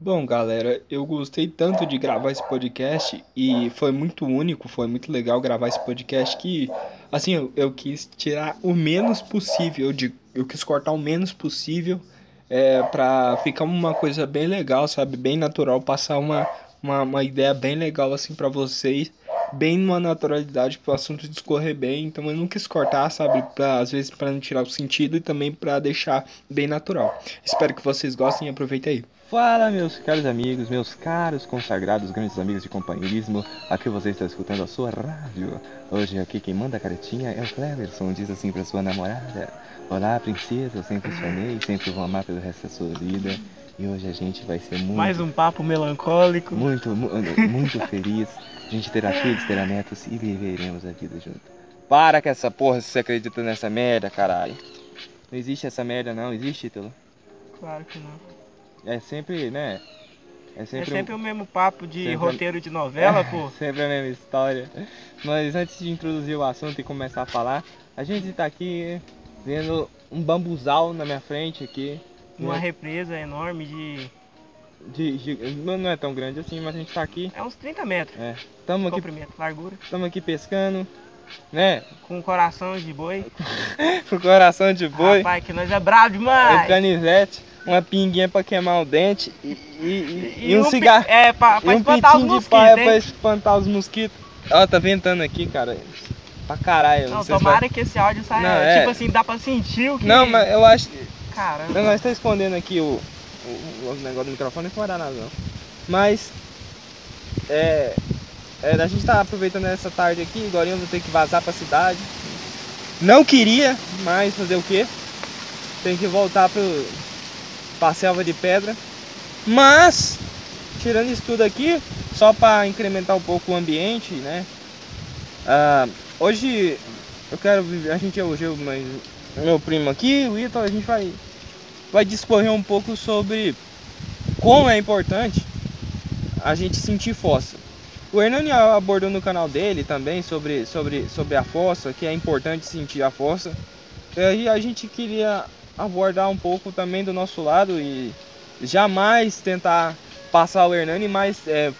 Bom, galera, eu gostei tanto de gravar esse podcast e foi muito único, foi muito legal gravar esse podcast que, assim, eu, eu quis tirar o menos possível, de, eu quis cortar o menos possível é, pra ficar uma coisa bem legal, sabe? Bem natural, passar uma, uma, uma ideia bem legal, assim, pra vocês, bem numa naturalidade pro assunto discorrer bem, então eu não quis cortar, sabe? Pra, às vezes pra não tirar o sentido e também pra deixar bem natural. Espero que vocês gostem e aproveitem aí. Fala, meus caros amigos, meus caros consagrados, grandes amigos de companheirismo. Aqui você está escutando a sua rádio. Hoje aqui quem manda a caretinha é o Cleverson, diz assim pra sua namorada. Olá, princesa, eu sempre sonhei, sempre vou amar pelo resto da sua vida. E hoje a gente vai ser muito, Mais um papo melancólico. muito, mu- muito feliz. A gente terá filhos, terá netos e viveremos a vida junto. Para com essa porra se você acredita nessa merda, caralho. Não existe essa merda não, existe, título? Claro que não. É sempre, né? É É sempre, sempre o mesmo papo de sempre- roteiro de novela, pô. Sempre a mesma história. Mas antes de introduzir o assunto e começar a falar, a gente tá aqui vendo um bambuzal na minha frente aqui. Uma né? represa enorme de. De, de- não é tão grande assim, mas a gente tá aqui. É uns 30 metros. É, tamo aqui, largura. tamo aqui pescando, né? Com coração de boi. Com coração de boi, Rapaz, que nós é bravo demais. canivete, uma pinguinha pra queimar o dente e, e- e- e um pi- cigarro. É, pra, pra um espantar os pitinho de paia mosquitos, pra espantar os mosquitos. Ó, tá ventando aqui, cara. Pra caralho. Não, tomara que esse áudio saia. Não, é. Tipo assim, dá pra sentir o que. Não, mas eu acho. Caramba. Nós tá escondendo aqui o, o, o negócio do microfone, não vai dar nada não. Mas. É. é, a gente tá aproveitando essa tarde aqui, agora eu vou ter que vazar pra cidade. Não queria, mas fazer o quê? Tem que voltar pro. Pra selva de pedra. Mas, tirando isso tudo aqui, só pra incrementar um pouco o ambiente, né? Ah, hoje eu quero. A gente hoje, eu, mas, meu primo aqui, o Ito, a gente vai vai discorrer um pouco sobre como é importante a gente sentir fossa. O Hernani abordou no canal dele também sobre, sobre, sobre a fossa, que é importante sentir a fossa. E aí a gente queria abordar um pouco também do nosso lado e jamais tentar passar o Hernani, mas é,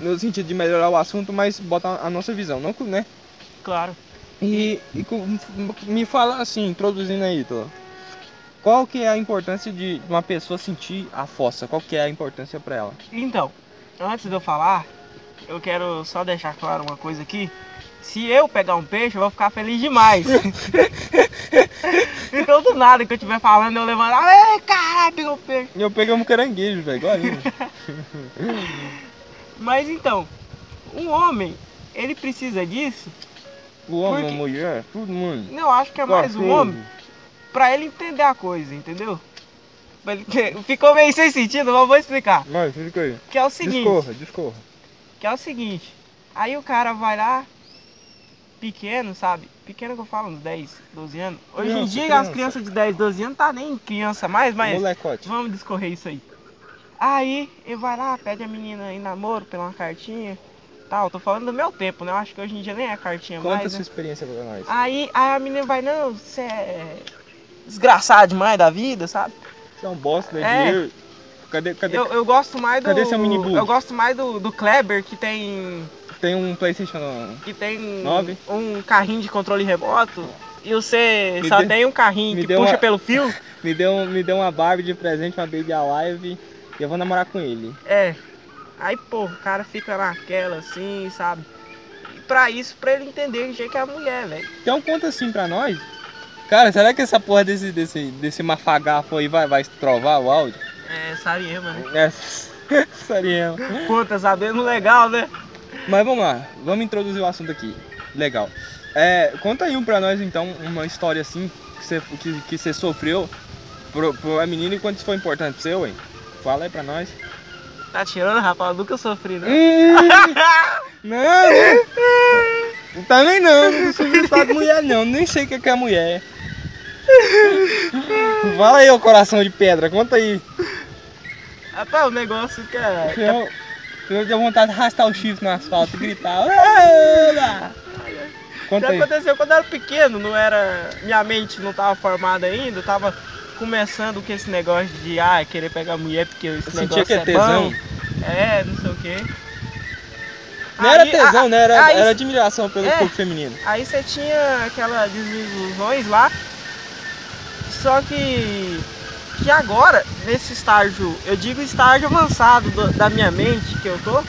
no sentido de melhorar o assunto, mas botar a nossa visão, não, né? Claro. E, e me fala assim, introduzindo aí, Tô. Qual que é a importância de uma pessoa sentir a fossa? Qual que é a importância pra ela? Então, antes de eu falar, eu quero só deixar claro uma coisa aqui. Se eu pegar um peixe, eu vou ficar feliz demais. então, do nada que eu estiver falando, eu levanto. Ai, caralho, pegou um peixe. Eu peguei um caranguejo, velho, igual. Mas então, um homem, ele precisa disso. O homem, Porque- a mulher, todo mundo. Não, acho que é mais um homem pra ele entender a coisa, entendeu? Ficou meio sem sentido, mas eu vou explicar. Vai, fica aí. Que é o seguinte. Discorra, discorra. Que é o seguinte, aí o cara vai lá, pequeno, sabe? Pequeno que eu falo, uns 10, 12 anos. Hoje em Criança, dia criança. as crianças de 10, 12 anos tá nem criança mais, mas Molecote. vamos discorrer isso aí. Aí ele vai lá, pede a menina em namoro pela uma cartinha. Tal, tô falando do meu tempo, né? Eu acho que hoje em dia nem é cartinha Conta mais. sua Né? experiência pra nós. Aí, aí a menina vai, não, você é desgraçado demais da vida, sabe? Você é um bosta, dá É. dinheiro. Cadê, cadê? Eu, eu gosto mais do. Cadê seu mini? Eu gosto mais do, do Kleber que tem Tem um Playstation que tem Nove. um carrinho de controle remoto e você Me só dê- tem um carrinho que puxa uma- pelo fio, me deu, me deu uma Barbie de presente, uma Baby Alive. E eu vou namorar com ele. é. Aí, pô, o cara fica naquela assim, sabe? E pra isso, pra ele entender o jeito que é a mulher, velho. Então conta assim pra nós. Cara, será que essa porra desse, desse, desse mafagafo aí vai, vai trovar o áudio? É, Sariema, né? É, Sariema. Puta, sabendo legal, né? Mas vamos lá, vamos introduzir o assunto aqui. Legal. É, conta aí um pra nós então, uma história assim que você, que, que você sofreu pro, pro menino e quanto isso foi importante pra você, ué. Fala aí pra nós. Tá tirando, rapaz? Eu nunca sofri, né? Não, né? Também não, não sou de mulher não, nem sei o que que é mulher. Fala aí, ô coração de pedra, conta aí. Rapaz, o negócio que é. Eu, eu deu vontade de arrastar o chifre no asfalto e gritar. "Oba!" Conta aí. aconteceu quando eu era pequeno, não era. Minha mente não tava formada ainda, eu tava começando com esse negócio de ah, querer pegar mulher porque esse Eu negócio sentia que é é tesão. bom. É, não sei o quê. Não era Aí- tesão, a- né? Era, aí- era admiração pelo É. corpo feminino. Aí você tinha aquelas desilusões lá. Só que. Que agora, nesse estágio, eu digo estágio avançado do- da minha mente que eu tô,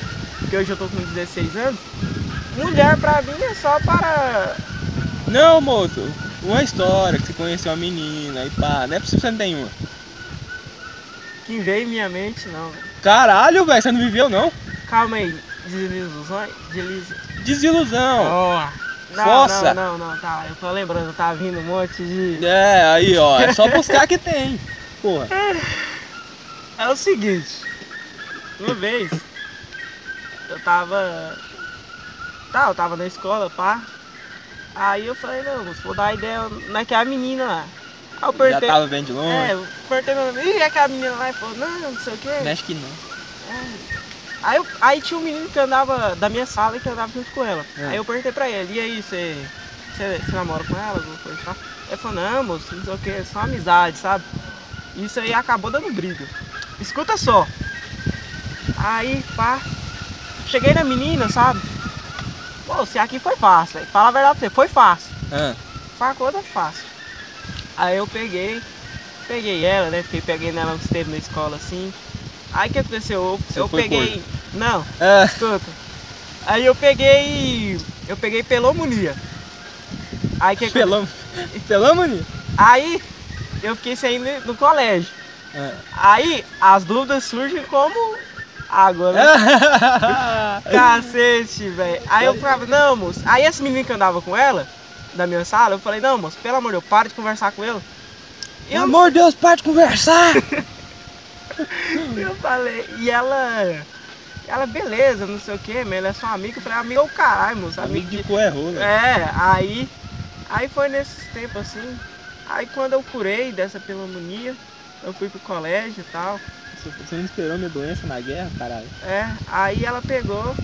que hoje eu tô com 16 anos, mulher pra mim é só para. Não, moço. Uma história que você conheceu uma menina e pá. Não é possível você não tem uma. que veio em minha mente, não. Caralho, velho, você não viveu não? Calma aí, desilusões? Delis... Desilusão. Oh. Não, Fossa. não, não, não, tá. Eu tô lembrando, tá vindo um monte de. É, aí ó, é só buscar que tem. Porra. É o seguinte, uma vez eu tava. Tá, eu tava na escola, pá. Aí eu falei, não, moço, vou dar ideia naquela menina lá. Aí eu Já perguntei. tava bem de longe. É, eu perguntei meu nome, e aquela menina lá e falou, não, não sei o quê. Mexe que não. É. Aí, eu- aí tinha um menino que andava da minha sala e que andava junto com ela. É. Aí eu perguntei pra ele, e aí, você, você, você namora com ela, alguma coisa tal? Ele falou, não, moço, não sei o que, é só amizade, sabe? Isso aí acabou dando briga. Escuta só. Aí, pá, cheguei na menina, sabe? Pô, se aqui foi fácil. Fala a verdade pra você, foi fácil. Ah, Foi uma coisa fácil. Aí eu peguei, peguei ela, né? Fiquei peguei nela uns tempos na escola assim. Aí o que aconteceu? Eu, Você eu peguei. Não, ah, escuta. Aí eu peguei. Eu peguei pelomonia. Aí que. Pelão, maninho? Aí eu fiquei sem ir no, no colégio. Ah. Aí as dúvidas surgem como água, né? Cacete, velho. Aí eu falava, não, moço. Aí esse menino que andava com ela, da minha sala, eu falei, não, moço, pelo amor de Deus, para de conversar com ele. Pelo amor de Deus, para de conversar. Eu falei, e ela. Ela, beleza, não sei o que, ela é sua amiga. Eu falei, amiga é o caralho, moço. Amigo de. cu é rola. É, aí. Aí foi nesses tempos assim. Aí quando eu curei dessa pneumonia, eu fui pro colégio e tal. Você não esperou minha doença na guerra, caralho? É, aí ela pegou.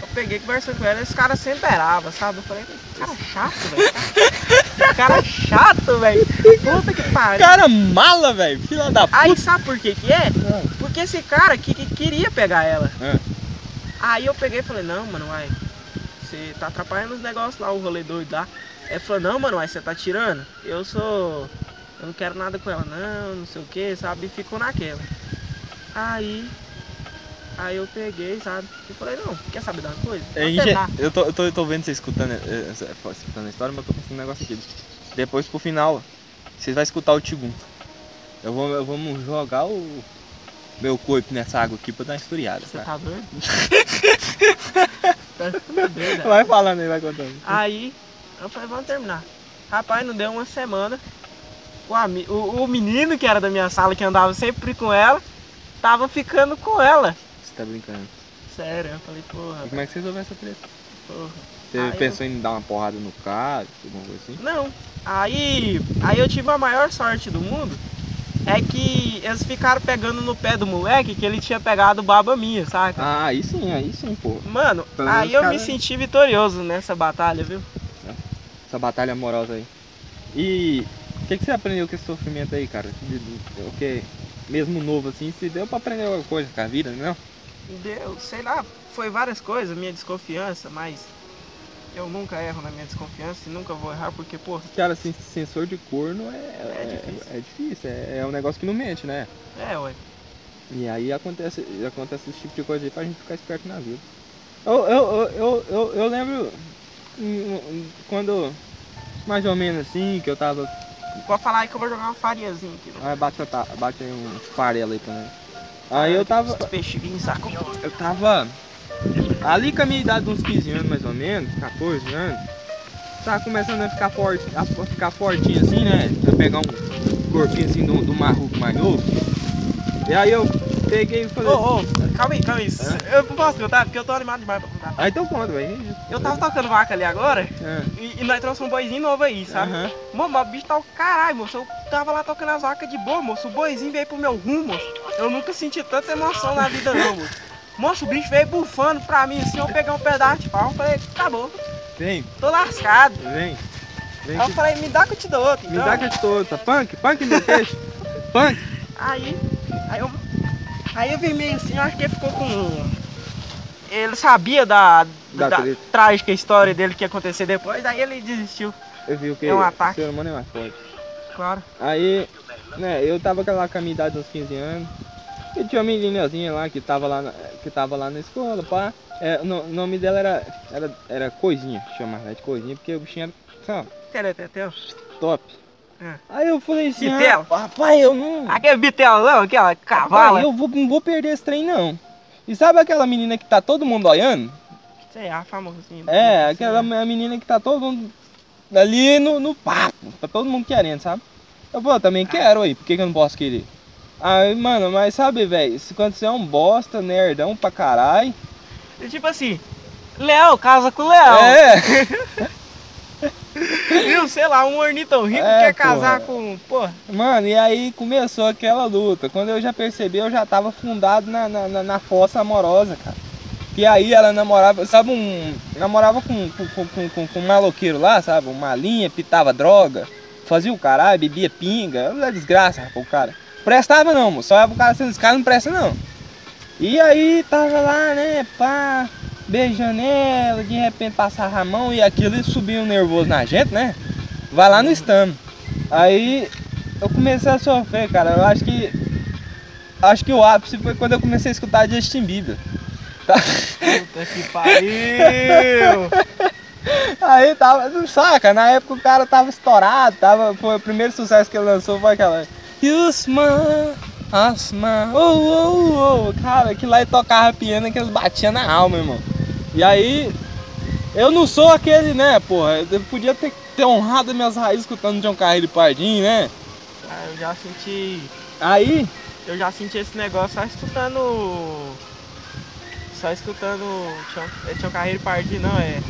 Eu peguei conversando com ela, esse cara sempre erava, sabe? Eu falei, cara chato, velho. Cara chato, velho. Puta que pariu. Cara mala, velho. Filha da puta. Aí sabe por que que é? Ah. Porque esse cara que, que queria pegar ela. Ah. Aí eu peguei e falei, não, mano, uai, você tá atrapalhando os negócios lá, o rolê doido lá. Ele falou, não, mano, uai, você tá tirando? Eu sou. Eu não quero nada com ela, não, não sei o que, sabe? E ficou naquela. Aí. Aí eu peguei, sabe? E falei, não, quer saber de uma coisa? É, Vou eu, tô, eu, tô, eu tô vendo você escutando, eh, escutando a história, mas eu tô pensando um negócio aqui. Depois pro final, vocês vão escutar o Tigum. Eu vou, eu vamos jogar o meu corpo nessa água aqui pra dar uma esfriada. Você Tá? tá doido? tá doido. Vai falando aí, vai contando. Aí eu falei, vamos terminar. Rapaz, não deu uma semana. O, ami- o, o menino que era da minha sala, que andava sempre com ela, tava ficando com ela. Você tá brincando. Sério, eu falei, porra, E como é que você resolveu essa treta? porra. Você Aí eu- pensou em dar uma porrada no cara, alguma coisa assim? Não. Aí, aí eu tive a maior sorte do mundo. É que eles ficaram pegando no pé do moleque que ele tinha pegado baba minha, saca? Ah, aí sim, aí sim, pô. Mano, Pelo aí eu cara- me senti vitorioso nessa batalha, viu? Essa batalha amorosa aí. E o que, que você aprendeu com esse sofrimento aí, cara? De- de- O que? Mesmo novo assim, se deu pra aprender alguma coisa com a vida, não? Deu, sei lá, foi várias coisas, minha desconfiança, mas eu nunca erro na minha desconfiança e nunca vou errar porque, pô, Cara, assim, sensor de corno é, É difícil. É, é difícil, é, é um negócio que não mente, né? é, ué. E aí acontece, acontece esse tipo de coisa aí pra gente ficar esperto na vida. Eu, eu, eu, eu, eu, eu lembro quando, mais ou menos assim, que eu tava. Pode falar aí que eu vou jogar uma farinhazinha aqui. Ah, bate, bate um farelo aí pra mim. Aí eu tava. Sacam. Eu tava ali com a minha idade de uns 15 anos mais ou menos, 14 anos. Tava começando a ficar forte, a ficar fortinho assim, né? A pegar um corpinho assim do, do marruco mais novo. E aí eu peguei e Ô, falei. ô, calma aí, calma aí. Eu não posso contar porque eu tô animado demais pra contar. Aí então conta, velho. Eu tava tocando vaca ali agora Ah, e, e nós trouxemos um boizinho novo aí, sabe? aham. Mano, mas o bicho tá o caralho, moço. Eu tava lá tocando as vacas de boa, moço. O boizinho veio pro meu rumo, moço. Eu nunca senti tanta emoção na vida, não, moço. Moço, o bicho veio bufando pra mim assim. Eu peguei um pedaço de pau. Falei, acabou, Vem, tô lascado. vem. Vem Aí eu falei, me dá que eu te dou outro. Me então. dá que eu te dou outra. Punk, punk meu peixe. Punk. Aí, aí eu, aí eu vi meio assim, eu acho que ele ficou com. Ele sabia da, Da da, trágica história dele que ia acontecer depois, daí ele desistiu, Eu vi o que É um o ataque. ser humano é mais forte. claro. Aí, né, eu tava lá com a minha idade uns 15 anos. E tinha uma meninazinha lá que tava lá na, que tava lá na escola, pá. É, o no- o nome dela era, era, era Coisinha, chamava ela de Coisinha, porque o bichinho era, sabe, Tereteteu. top. É. Aí eu falei assim, Bitelo? ah, rapaz, eu não... Aquele bitelo não, aquela cavala. Rapaz, eu vou, não vou perder esse trem não. E sabe aquela menina que tá todo mundo olhando? Sei, a famosinha. É, aquela menina que tá todo mundo ali no, no papo, tá todo mundo querendo, sabe? Eu pô, eu também quero aí, por que, que eu não posso querer? Aí, mano, mas sabe, velho, quando você é um bosta, nerdão pra caralho. Tipo assim, Léo, casa com o Léo. É, Viu, sei lá, um ornitão rico É, quer casar porra. com. Porra, mano, e aí começou aquela luta. Quando eu já percebi, eu já tava fundado na, na, na, na fossa amorosa, cara. E aí ela namorava, sabe, um. Namorava com, com, com, com, com, um maloqueiro lá, sabe? Um malinha, pitava droga, fazia o caralho, bebia pinga. Uma desgraça, rapaz, o cara. Prestava não, moço. Só o cara assim, esse cara não presta não. E aí tava lá, né, pá, beijando ela, de repente passava a mão e aquilo subia um nervoso na gente, né? Vai lá no estame. Aí eu comecei a sofrer, cara. Eu acho que. Acho que o ápice foi quando eu comecei a escutar Justin Bieber. Puta que pariu. Aí tava, não saca, na época o cara tava estourado, tava, foi o primeiro sucesso que ele lançou foi aquela I smile, oh, oh, oh. Cara, que lá ele tocava piano que eles batiam na alma, irmão. E aí, eu não sou aquele, né, porra, eu podia ter, ter honrado minhas raízes escutando John Carreiro e Pardinho, né? Ah, eu já senti. Aí, Eu já senti esse negócio só escutando. Só escutando. Tião, é Tião Carreiro e Pardi, não, é.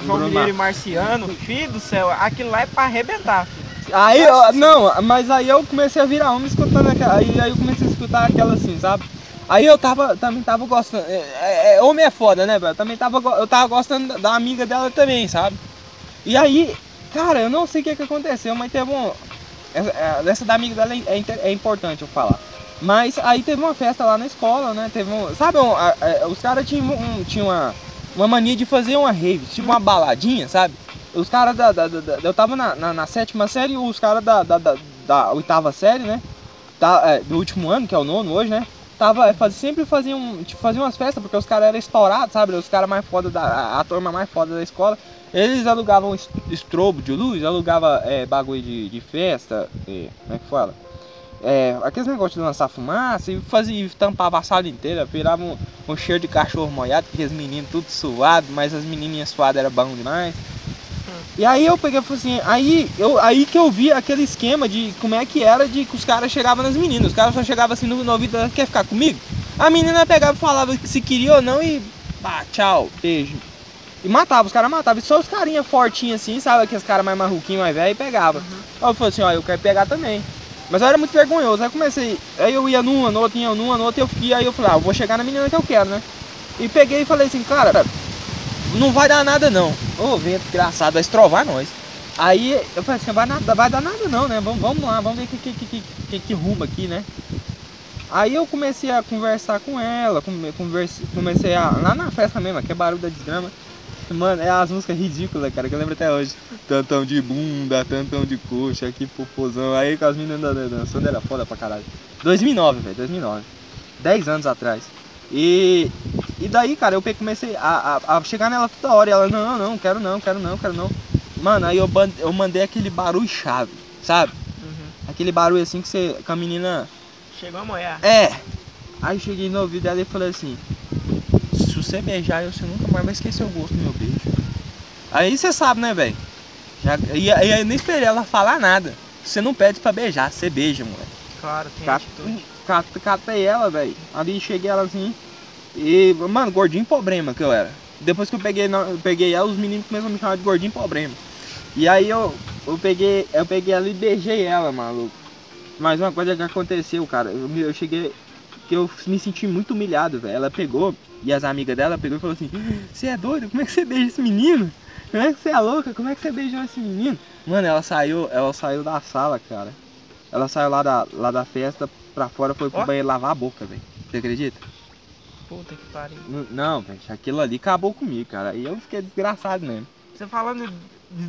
João Mineiro e Marciano, filho do céu, aquilo lá é pra arrebentar, filho. Aí, ó, não, mas aí eu comecei a virar homem escutando aquela. Aí, aí eu comecei a escutar aquela assim, sabe? Aí eu tava, também tava gostando. É, é, é, homem é foda, né, velho? Também tava, eu tava gostando da- da amiga dela também, sabe? E aí, cara, eu não sei o que, que aconteceu, mas teve um. Essa, é, essa da amiga dela é, é é importante eu falar. Mas aí teve uma festa lá na escola, né? Teve um. Sabe, um, a- a- os caras tinham, um, tinham uma, uma mania de fazer uma rave, tipo uma baladinha, sabe? Os caras da, da- da- da- Eu tava na, na, na sétima série os caras da, da, da, da oitava série, né? Tá, é, do último ano, que é o nono hoje, né? Tava, é, faz, sempre faziam, tipo, faziam umas festas, porque os caras eram estourados, sabe? Os caras mais foda da. A, a turma mais foda da escola. Eles alugavam es- estrobo de luz, alugava é, bagulho de, de festa, é, como é que fala? É, aqueles negócios de lançar fumaça e fazia, e tampava a sala inteira, virava um, um cheiro de cachorro molhado, porque os meninos tudo suado, mas as menininhas suadas era bom demais. E aí eu peguei e falei assim, aí, eu, aí que eu vi aquele esquema de como é que era de que os caras chegavam nas meninas. Os caras só chegavam assim no, no ouvido dela, quer ficar comigo? A menina pegava e falava se queria ou não e pá, tchau, beijo. E matava, os caras matavam. E só os carinha fortinhos assim, sabe? Aqueles caras mais marruquinhos, mais velho, e pegava. Aí eu falei assim, ó, eu quero pegar também. Mas eu era muito vergonhoso. Aí comecei, aí eu ia numa, no outra, ia numa, no outra, e eu, e aí eu falei, ah, eu vou chegar na menina que eu quero, né? E peguei e falei assim, cara, não vai dar nada não. Ô, vento desgraçado, vai estrovar nós. Aí eu falei assim, vai, nada, vai dar nada não, né? Vamos, vamos lá, vamos ver que, que, que, que, que, que rumo aqui, né? Aí eu comecei a conversar com ela, converse, comecei a. Lá na festa mesmo, que é barulho da desgrama. Mano, é as músicas ridículas, cara, que eu lembro até hoje. Tantão de bunda, tantão de coxa, que popozão. Aí com as meninas dan- dan- dançando era foda pra caralho. 2009, velho, 2009. 10 anos atrás. E, e daí, cara, eu comecei a, a, a chegar nela toda hora. E ela, não, não, quero não, quero não, quero não. Mano, aí eu, eu mandei aquele barulho chave, sabe? Uhum. Aquele barulho assim que você. Com a menina. Chegou a molhar. É! Aí eu cheguei no ouvido dela e falei assim: Se você beijar eu, você nunca mais vai esquecer o gosto do meu beijo. Aí você sabe, né, velho? Já- E aí eu nem esperei ela falar nada. Você não pede pra beijar, você beija, moleque. Claro, tem Cat- atitude. cat- Catei ela, velho. Ali cheguei ela assim. E, mano, gordinho problema que eu era. Depois que eu peguei, eu peguei ela, os meninos começaram a me chamar de gordinho problema. E aí eu, eu peguei, eu peguei ela e beijei ela, maluco. Mas uma coisa que aconteceu, cara, eu, eu cheguei. Que eu me senti muito humilhado, velho. Ela pegou, e as amigas dela pegou e falou assim, você é doido? Como é que você beija esse menino? Como é que você é louca? Como é que você beijou esse menino? Mano, ela saiu, ela saiu da sala, cara. Ela saiu lá da, lá da festa pra fora, foi pro Ó. banheiro lavar a boca, velho. Você acredita? Puta que pariu. N- Não, velho, aquilo ali acabou comigo, cara. E eu fiquei desgraçado mesmo. Você falando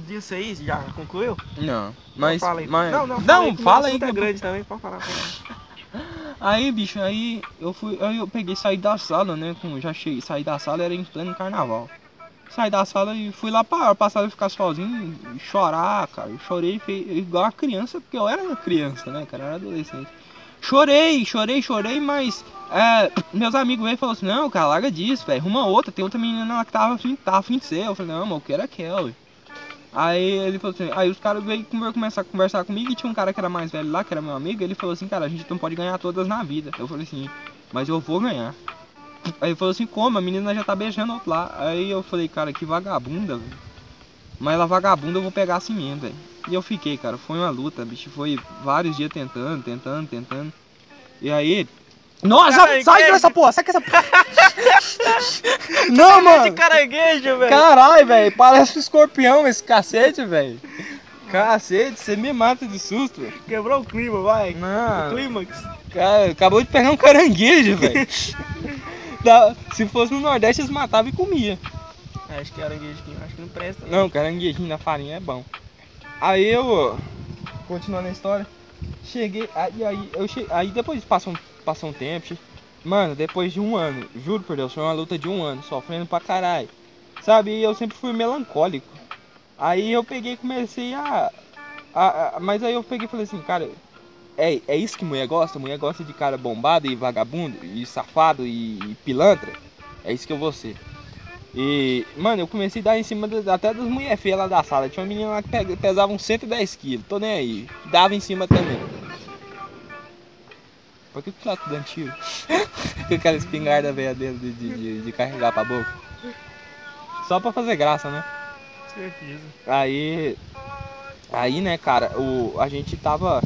disso aí, já concluiu? Não, mas. aí. mas... Não, não, não fala aí. que é grande também, pode falar. Aí, bicho, aí eu fui. Aí eu peguei saí da sala, né? Com, já cheguei, saí da sala, era em pleno carnaval. Saí da sala e fui lá pra, pra sala ficar sozinho e chorar, cara. Eu chorei igual uma criança, porque eu era criança, né, cara? Eu era adolescente. Chorei, chorei, chorei, mas é, meus amigos veio e falaram assim, não, cara, larga disso, velho. Arruma outra, tem outra menina lá que tava afim, tava afim de ser. Eu falei, não, mas eu quero aquela. Aí ele falou assim, aí os caras veio começar a conversar comigo e tinha um cara que era mais velho lá, que era meu amigo, ele falou assim, cara, a gente não pode ganhar todas na vida. Eu falei assim, mas eu vou ganhar. Aí ele falou assim, como? A menina já tá beijando outro lá. Aí eu falei, cara, que vagabunda, velho. Mas ela vagabunda eu vou pegar assim mesmo, velho. E eu fiquei, cara, foi uma luta, bicho. Foi vários dias tentando, tentando, tentando. E aí. Nossa, sai dessa porra, sai com essa porra. Não, de mano. caranguejo, velho. Caralho, velho, parece um escorpião esse cacete, velho. Cacete, você me mata de susto. Quebrou o clima, vai. Não, Clímax. cara, acabou de pegar um caranguejo, velho. Se fosse no Nordeste, eles matavam e comiam. Acho que caranguejo aqui, acho que não presta. Não, caranguejinho na farinha é bom. Aí eu, continuando a história, cheguei, aí, aí, eu che... aí depois passou um, passou um tempo, mano, depois de um ano, juro por Deus, foi uma luta de um ano, sofrendo pra caralho. Sabe, eu sempre fui melancólico. Aí eu peguei e comecei a, a, a- Mas aí eu peguei e falei assim, cara, é, é isso que mulher gosta? Mulher gosta de cara bombado e vagabundo, e safado e, e pilantra? É isso que eu vou ser. E, mano, eu comecei a dar em cima da- até das mulheres feias lá da sala. Tinha uma menina lá que pe- pesava uns 110 quilos, tô nem aí. Dava em cima também. Por que tu tá dando tiro? Com aquela espingarda velha dele de, de, de- carregar pra boca. Só pra fazer graça, né? Certeza. Aí. Aí, né, cara, o, a gente tava.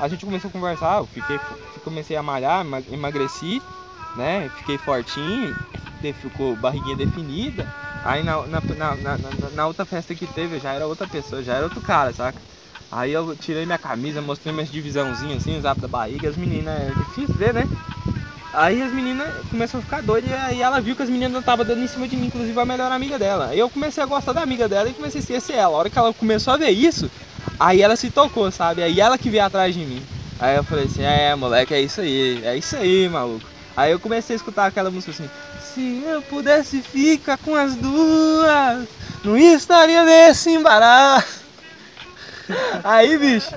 A gente começou a conversar, eu fiquei, comecei a malhar, ema- emagreci, né? Fiquei fortinho, ficou barriguinha definida. Aí na, na, na- na outra festa que teve, eu já era outra pessoa, já era outro cara, saca? Aí eu tirei minha camisa, mostrei minhas divisãozinhas assim, zap da barriga, as meninas, é difícil ver, né? Aí as meninas começaram a ficar doidas e ela viu que as meninas estavam dando em cima de mim, inclusive a melhor amiga dela. Aí eu comecei a gostar da amiga dela e comecei a esquecer ela. A hora que ela começou a ver isso, aí ela se tocou, sabe? Aí ela que veio atrás de mim. Aí eu falei assim, é moleque, é isso aí, é isso aí, maluco. Aí eu comecei a escutar aquela música assim, se eu pudesse ficar com as duas, não estaria nesse embaraço. Aí, bicho,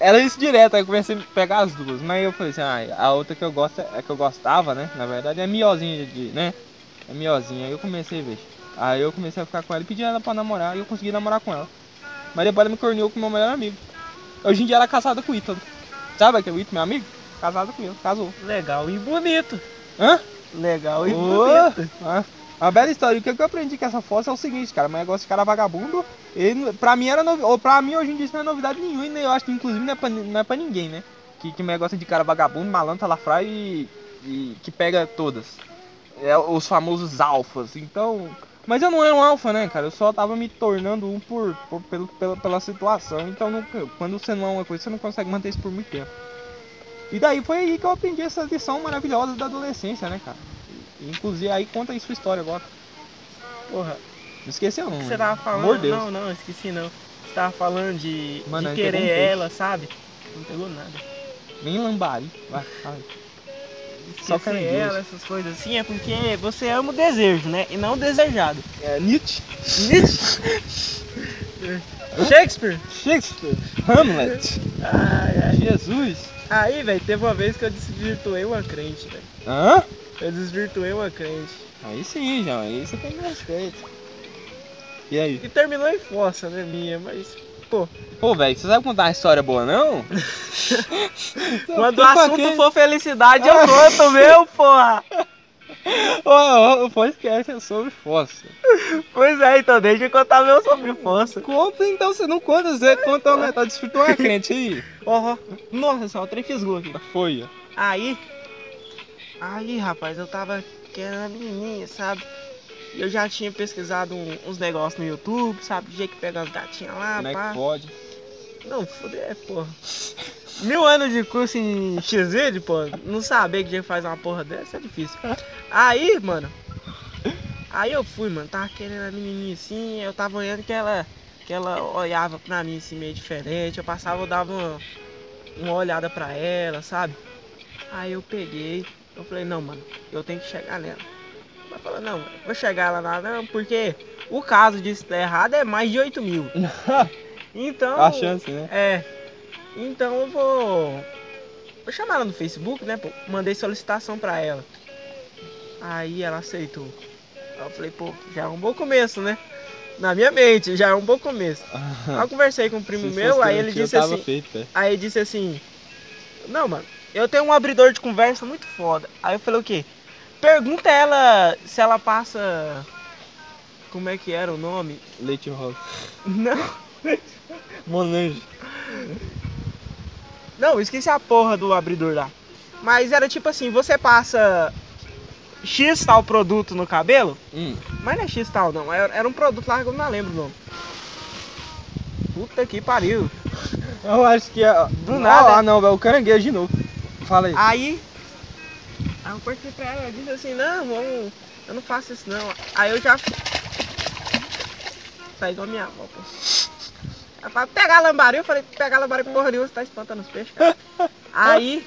era isso direto, aí eu comecei a pegar as duas. Mas eu falei assim, ah, a outra que eu gosto é que eu gostava, né? Na verdade é miozinha de, né? É miozinha. Aí eu comecei, bicho. Aí eu comecei a ficar com ela e pedi ela pra namorar e eu consegui namorar com ela. Mas depois ela me corneou com o meu melhor amigo. Hoje em dia ela é casada com o Ítalo. Sabe aquele Ítalo, meu amigo? Casada com ele, casou. Legal e bonito. Hã? Legal e Ô, bonito. ah, Uma bela história. O que eu aprendi com essa fossa é o seguinte, cara. Mas negócio de cara vagabundo, ele, pra mim era novi... ou pra mim hoje em dia isso não é novidade nenhuma. E eu acho que inclusive não é pra, não é pra ninguém, né? Que, que gosta de cara vagabundo, malandro, lafra e, e que pega todas. É os famosos alfas. Então. Mas eu não era um alfa, né, cara? Eu só tava me tornando um por, por- pelo, pela, pela situação. Então, quando você não é uma coisa, você não consegue manter isso por muito tempo. E daí foi aí que eu aprendi essa lição maravilhosa da adolescência, né, cara? Inclusive aí conta aí sua história agora. Porra, Não esqueceu não. que você tava falando? Amor de Deus. Não, não, esqueci não. Você tava falando de, Mano, de querer ela, sabe? Não pegou nada. Nem lambari. Vai, fala. Só caranguejo. ela, essas coisas assim, é porque você ama o desejo, né? E não o desejado. É Nietzsche. Shakespeare! Shakespeare. Hamlet. Ai, ai. Jesus. Aí, velho, teve uma vez que eu desvirtuei uma crente, velho. Hã? Eu desvirtuei uma crente. Aí sim, João. Aí você tem respeito. E aí? E terminou em força, né, minha? Mas, pô, Pô, velho, você sabe contar uma história boa, não? quando o assunto aqui. for felicidade, eu conto, meu, porra! Ô, o podcast é sobre fossa. Pois é, então deixa eu contar meu sobre força. Conta então, você não conta, você conta uma metade, desfrutou uma crente aí. Ó. Nossa senhora, o trem fisgou aqui. Foi, ó. Aí, aí, rapaz, eu tava querendo a menininha, sabe? Eu já tinha pesquisado um- uns negócios no YouTube, sabe? De jeito que pega as gatinhas lá, Como é pá. que pode? Não, foder, porra. Mil anos de curso em XZ, pô, não saber que já faz uma porra dessa é difícil. Aí, mano. Aí eu fui, mano, tava querendo a menininha assim, eu tava olhando que ela, que ela olhava pra mim assim meio diferente, eu passava, eu dava uma, uma olhada pra ela, sabe? Aí eu peguei, eu falei, não, mano, eu tenho que chegar nela. Ela falou, não, vou chegar lá não, porque o caso disso dar errado é mais de 8 mil. Então. A chance, né? É. Então eu vou. Vou chamar ela no Facebook, né? pô? Mandei solicitação pra ela. Aí ela aceitou. Aí eu falei, pô, já é um bom começo, né? Na minha mente, já é um bom começo. Aí eu conversei com um primo meu, fosse aí ele disse assim. feito. Aí disse assim. Não, mano, eu tenho um abridor de conversa muito foda. Aí eu falei o quê? Pergunta ela se ela passa. Como é que era o nome? Leite rosa. Não. Monange. Não, esqueci a porra do abridor lá. Mas era tipo assim, você passa X tal produto no cabelo, Hum. mas não é X tal não, era, era um produto lá que eu não lembro o nome. Puta que pariu. Eu acho que é. Do nada. Ah, não, velho. O caranguejo de novo. Fala aí. Aí, aí eu cortei pra ela, disse assim, não, vamos, eu não faço isso não. Aí eu já. Tá igual a minha avó, pô. Ela fala, pegar a lambarina, eu falei, pegar a lambarina porra nenhuma, você tá espantando os peixes, cara. Aí,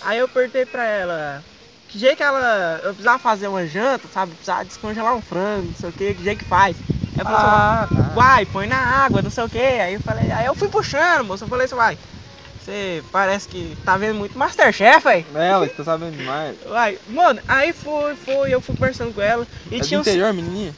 aí eu apertei pra ela, que jeito que ela, eu precisava fazer uma janta, sabe, precisava descongelar um frango, não sei o que, que jeito que faz. Aí ela falou assim, Ah, tá. Uai, põe na água, não sei o que. Aí eu falei, aí eu fui puxando, moço. Eu falei assim, uai, você parece que tá vendo muito Masterchef, aí. É, você tá sabendo demais. Uai, mano, aí foi, foi, eu fui conversando com ela. E é do tinha um interior, menininha?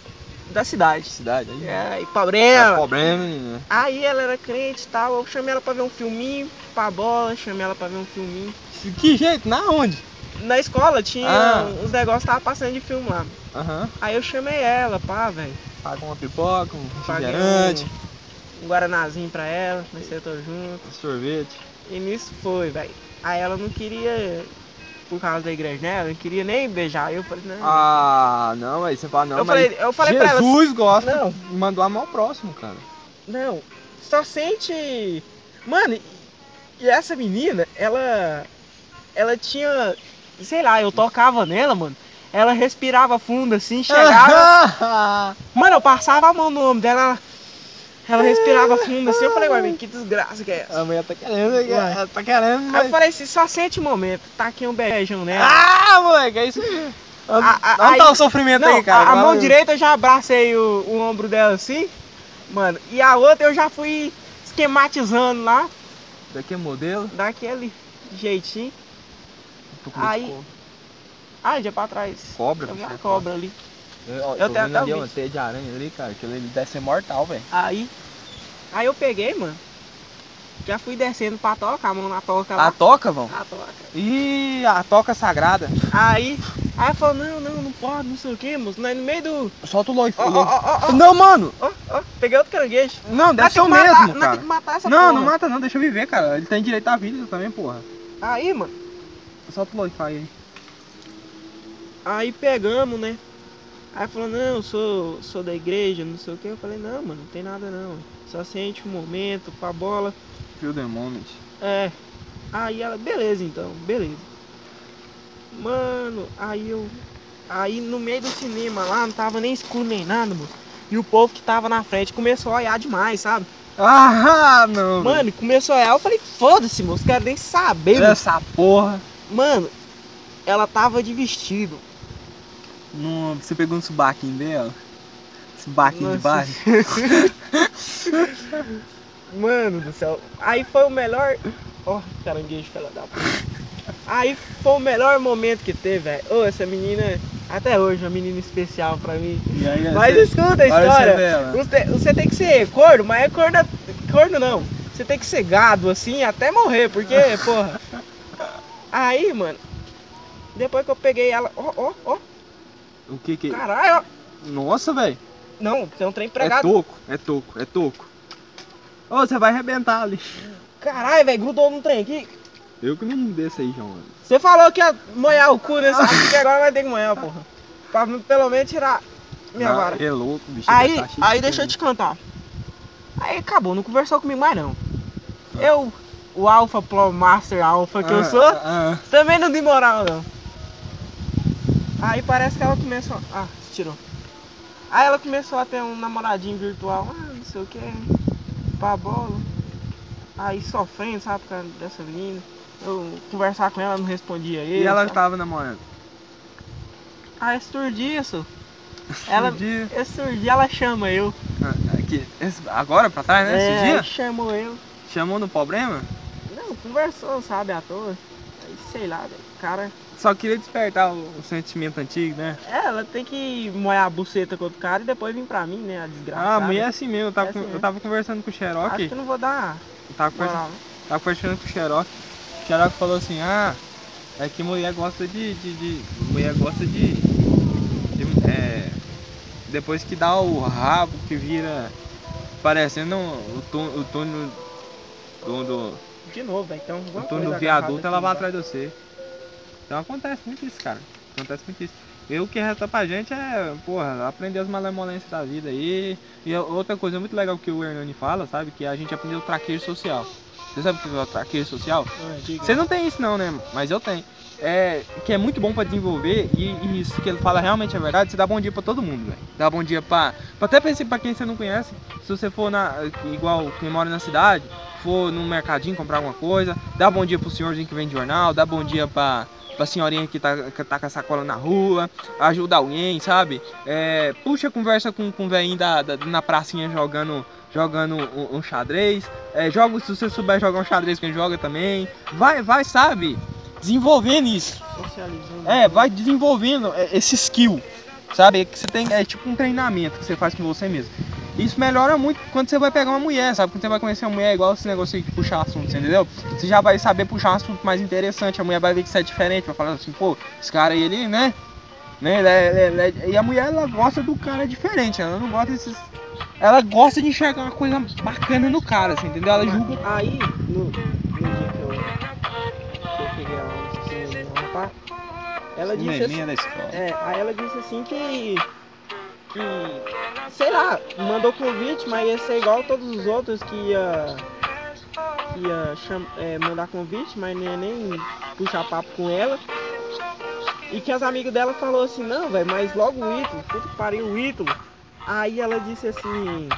da cidade. Cidade aí. É, e É problema. problema, menina. Aí ela era crente e tal, eu chamei ela pra ver um filminho, pra bola, chamei ela pra ver um filminho. Que jeito? Na onde? Na escola tinha Ah. uns negócios, tava passando de filme lá. Aham. Aí eu chamei ela, pá, velho. Paga uma pipoca, um refrigerante, um, um guaranazinho pra ela, nós sentou junto. um sorvete. E nisso foi, velho. Aí ela não queria, por causa da igreja, né? Ela não queria nem beijar. Aí eu falei, não. Ah, não, aí você fala, não, eu, mas falei, eu falei pra ela, Jesus gosta Não. de mandar ao próximo, cara. não, só sente. Mano, e- e essa menina, ela. Ela tinha. Sei lá, eu tocava nela, mano. Ela respirava fundo assim, chegava. mano, eu passava a mão no ombro dela. Ela, ela respirava fundo assim. Eu falei, mas que desgraça que é essa? a mulher tá querendo, Ué. ela tá querendo, Aí eu mas... falei assim, só sente o momento. Tá aqui um beijão nela. Ah, moleque, é isso aí. Onde, A- a- onde tá o sofrimento Não, aí, cara? a, a mão direita eu já abracei o, o ombro dela assim, mano, e a outra eu já fui esquematizando lá, Daqui é modelo. daquele jeitinho. Aí- cobra. Ah, já pra trás. Cobra, bicho, é cobra ali. Eu, Eu tô tenho até ali uma teia de aranha ali, cara. Aquilo ali deve ser mortal, velho. Aí, aí eu peguei, mano. Já fui descendo pra toca, a mão na toca lá. A toca, vão? A toca. Ih, a toca sagrada. Aí, aí falou, não, não, não pode, não sei o que, moço. Nós no meio do. Solta o loifo. Ó, ó, ó, Não, mano. ó, ó, peguei outro caranguejo. Não, deve ser o matar- mesmo, nós cara. tem que matar essa Não, porra. não mata não, deixa eu viver, cara. Ele tem direito à vida também, porra. Aí, mano. Solta o loifo aí. Aí pegamos, né? Aí falou, não, eu sou, sou da igreja, não sei o que. Eu falei, não, mano, não tem nada não. Só sente um momento pra bola. Feel the moment. É. Aí ela, beleza então, beleza. Mano, aí eu. Aí no meio do cinema lá, não tava nem escuro nem nada, moço. E o povo que tava na frente começou a olhar demais, sabe? Ah, não. Mano, começou a olhar, eu falei, foda-se, moço, quero nem saber, moço. essa porra. Mano, ela tava de vestido. Não, você pegou um subaquinho dela? Subaquinho de baixo? Mano do céu. Aí foi o melhor. Ó, caranguejo, fela da puta. Aí foi o melhor momento que teve, velho. Ô, essa menina, até hoje, é uma menina especial pra mim. Aí, Mas você- escuta a história. você tem que ser corno, mas é corno, corno não. Você tem que ser gado assim até morrer, porque, porra. Aí, mano, depois que eu peguei ela, ó, ó, ó, O que que... caralho. Nossa, velho. Não, tem um trem É pregado. toco, é toco, é toco. Ô, você vai arrebentar ali. Caralho, velho, grudou no trem aqui. Eu que não desço aí, João. Você falou que ia molhar o cu nesse aqui, que agora vai ter que molhar, porra. Pra pelo menos tirar minha vara. É louco, bicho. Aí, tá cheio de aí deixa eu te contar. Aí acabou, não conversou comigo mais não. Eu, o Alpha Pro Master Alpha que eu Ah, sou, ah, ah. também não dei moral não. Aí parece que ela começou. Ah, se tirou. Aí ela começou a ter um namoradinho virtual, ah, não sei o que, pra bola. Aí sofrendo, sabe, por causa dessa menina. Eu conversar com ela, não respondia ele. E ela sabe? tava namorando. Ah, esse turdiço. Ela, Esse dia- esse turdia ela chama eu. Ah, aqui, esse- agora pra trás, né? é, Esse dia? chamou eu. Chamou no problema? Não, conversou, sabe, à toa. Sei lá, velho, cara. Só queria despertar o, o sentimento antigo, né? É, ela tem que molhar a buceta com outro cara e depois vir pra mim, né, a desgraçada. Ah, mulher é assim mesmo. Eu tava, É assim con- eu mesmo. tava conversando com o Acho Xerox. que eu não vou dar Eu tava conversando, tava conversando com o Xerox. O Xerox falou assim, ah, é que mulher gosta de. de, de- mulher gosta de. de, é, depois que dá o rabo que vira. Parecendo o túnel. O túnel do, do, De novo, velho, então o alguma túnel coisa do viaduto, ela vai embaixo. atrás de você. Então acontece muito isso, cara. Acontece muito isso. E o que resta pra gente é, porra, aprender as malemolências da vida aí. E outra coisa muito legal que o Hernani fala, sabe? Que a gente aprendeu o traquejo social. Você sabe o que é o traquejo social? Ah. Você não tem isso não, né? Mas eu tenho. É, que é muito bom pra desenvolver e, e isso que ele fala realmente é verdade, você dá bom dia pra todo mundo, velho. Dá bom dia pra até pra quem você não conhece, se você for na igual quem mora na cidade, for no mercadinho comprar alguma coisa, dá bom dia pro senhorzinho que vende jornal, dá bom dia pra, pra senhorinha que tá, que tá com a sacola na rua, ajuda alguém, sabe? É, puxa conversa com, com o velhinho da, da- na pracinha jogando jogando um, um xadrez, é, joga, se você souber jogar um xadrez quem joga também, vai, vai, sabe? Desenvolvendo isso. É, vai desenvolvendo é, esse skill, sabe? Que você tem, é tipo um treinamento que você faz com você mesmo. Isso melhora muito quando você vai pegar uma mulher, sabe? Quando você vai conhecer uma mulher, igual esse negócio de puxar assunto, entendeu? Você já vai saber puxar assunto mais interessante, a mulher vai ver que você é diferente, vai falar assim, pô, esse cara aí, ele, né? né? é- ele é- ele é- E a mulher, ela gosta do cara diferente, ela não gosta desses... Ela gosta de enxergar uma coisa bacana no cara, assim, entendeu? Ela julga... Aí, no, no dia que eu, no cinema, pá, ela disse assim, da escola. É, aí ela disse assim que. que. sei lá, mandou convite, mas ia ser igual todos os outros que ia. que ia cham, é, mandar convite, mas nem, nem puxar papo com ela. E que as amigas dela falou assim, não, velho, mas logo o Ítalo, puta que pariu o Ítalo. Aí ela disse assim.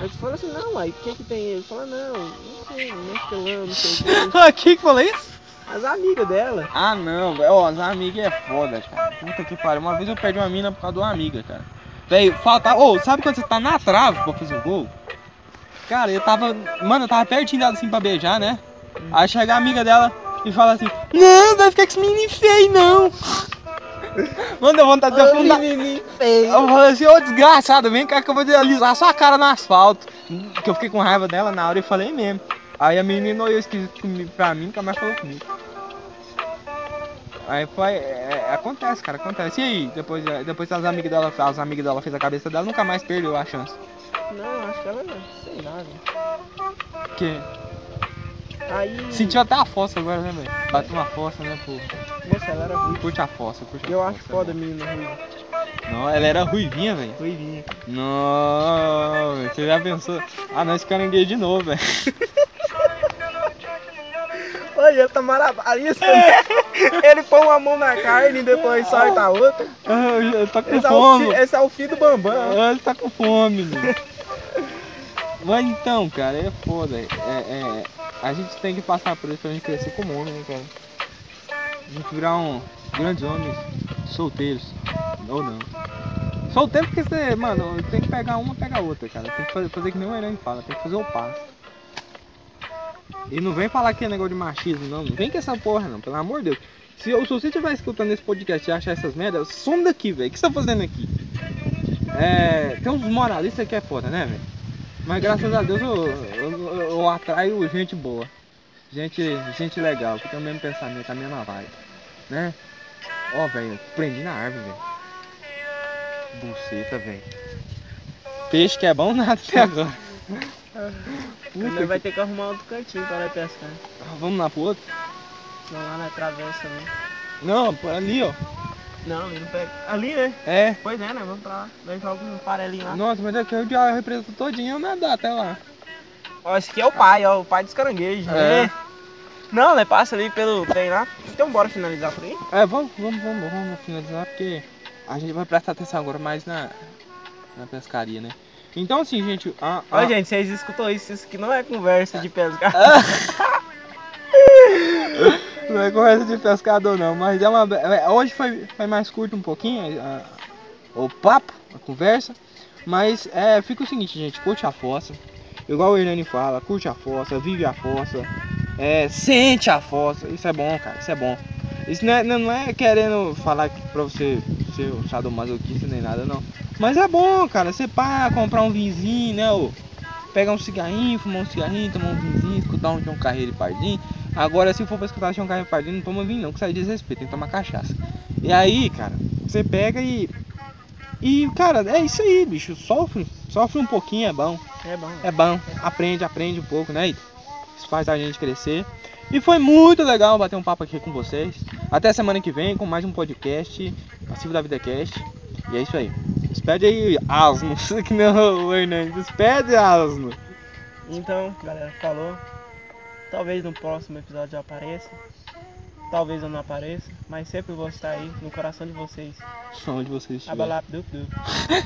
Eu falei assim, não, aí o que que tem ele? Falou, não, não sei, não estelão, não sei o que. Quem que falou isso? As amigas dela. Ah não, velho. Ó, as amigas é foda, cara. Puta que pariu. Uma vez eu perdi uma mina por causa de uma amiga, cara. Velho, falta. Ô, sabe quando você tá na trave pra fazer o gol? Cara, eu tava. Mano, eu tava pertinho dela assim pra beijar, né? Aí chega a amiga dela e fala assim: Não, vai ficar com esse menino feio, não. Mano, deu vontade de afundar. Eu falei assim, ô desgraçado, vem cá que eu vou alisar sua cara no asfalto. Que eu fiquei com raiva dela na hora e falei mesmo. Aí a menina olhou esquisito comigo, pra mim, nunca mais falou comigo. Aí foi. é, é, acontece, cara, acontece. E aí, depois, é, depois as amigas dela, as amigas dela fez a cabeça dela, nunca mais perdeu a chance. Não, acho que ela não, sei lá, velho. Porque Aí. sentiu até a fossa agora, né, velho? Bateu uma fossa, né, pô. Moça, ela era ruiva. Curte a fossa, curte a Eu fossa. acho foda a menina ruiva. Não, ela era ruivinha, velho. Ruivinha. Não, velho, você já pensou? Ah, nós caranguejo de novo, velho. Ele tá malabarista. ele põe uma mão na carne e depois solta a outra. Ah, Ele tá com Esse é, o fome. fi, esse é o filho do Bambam. Ah, Ele tá com fome. Mas então, cara, é foda. É, é, a gente tem que passar por isso pra gente crescer como homem, né, cara? A gente virar um grandes homens solteiros. Ou não. Solteiro porque você, mano, tem que pegar uma, pegar outra, cara. Tem que fazer, fazer que nem o Hernani fala, tem que fazer o passo. E não vem falar que é negócio de machismo, não. Não vem com essa porra, não, pelo amor de Deus. Se, eu- se você estiver escutando esse podcast e achar essas merdas, some daqui, velho. O que você tá fazendo aqui? É, tem uns moralistas que é foda, né, velho? Mas graças a Deus eu, eu, eu- atraio gente boa. Gente, gente legal, que tem o mesmo pensamento, a mesma vibe. Né? Ó, velho, prendi na árvore, velho. Buceta, velho. Peixe que é bom nada até agora. Ainda vai ter que arrumar outro cantinho para nós pescar. Vamos lá pro outro? Não lá na travessa, né? Não, por ali, ó. Não, ele não pega. Ali, né? É. Pois é, né? Vamos pra lá. Nós jogamos um farelinho lá. Nossa, mas aqui eu já represento todinho, eu nadar até lá. Ó, esse aqui é o pai, ó. O pai dos caranguejos. É. É. Não, né? Passa ali pelo trem lá. Então bora finalizar por aí. É, vamos, vamos, vamos, vamos finalizar porque a gente vai prestar atenção agora mais na, na pescaria, né? Então assim, gente, a, a- Ó, gente, vocês escutou isso? Isso aqui não é conversa de pescar. não é conversa de pescador não, mas é uma. é, hoje foi, foi mais curto um pouquinho a- o papo, a conversa. Mas é, fica o seguinte, gente, curte a fossa. Igual o Hernani fala, curte a fossa, vive a fossa, é, sente a fossa. Isso é bom, cara, isso é bom. Isso não é, não é querendo falar que pra você ser um sadomasoquista nem nada, não. Mas é bom, cara, você pá, comprar um vinzinho, né, ô? Pegar um cigarrinho, fumar um cigarrinho, tomar um vinzinho, escutar um João Carreiro e Pardinho. Agora, se for pra escutar João Carreiro e Pardinho, não toma vinho não, que isso aí diz respeito, tem que tomar cachaça. E aí, cara, você pega e... E, cara, é isso aí, bicho, sofre, sofre um pouquinho, é bom. É bom. É bom, aprende, aprende um pouco, né? Isso faz a gente crescer. E foi muito legal bater um papo aqui com vocês. Até semana que vem com mais um podcast, Passivo da Vida Cast. E é isso aí. Despede aí, asno. que não, o Hernani. Despede, asno. Então, galera, falou. Talvez no próximo episódio eu apareça. Talvez eu não apareça. Mas sempre vou estar aí no coração de vocês. Onde vocês estiverem. Abalap, dup, dup.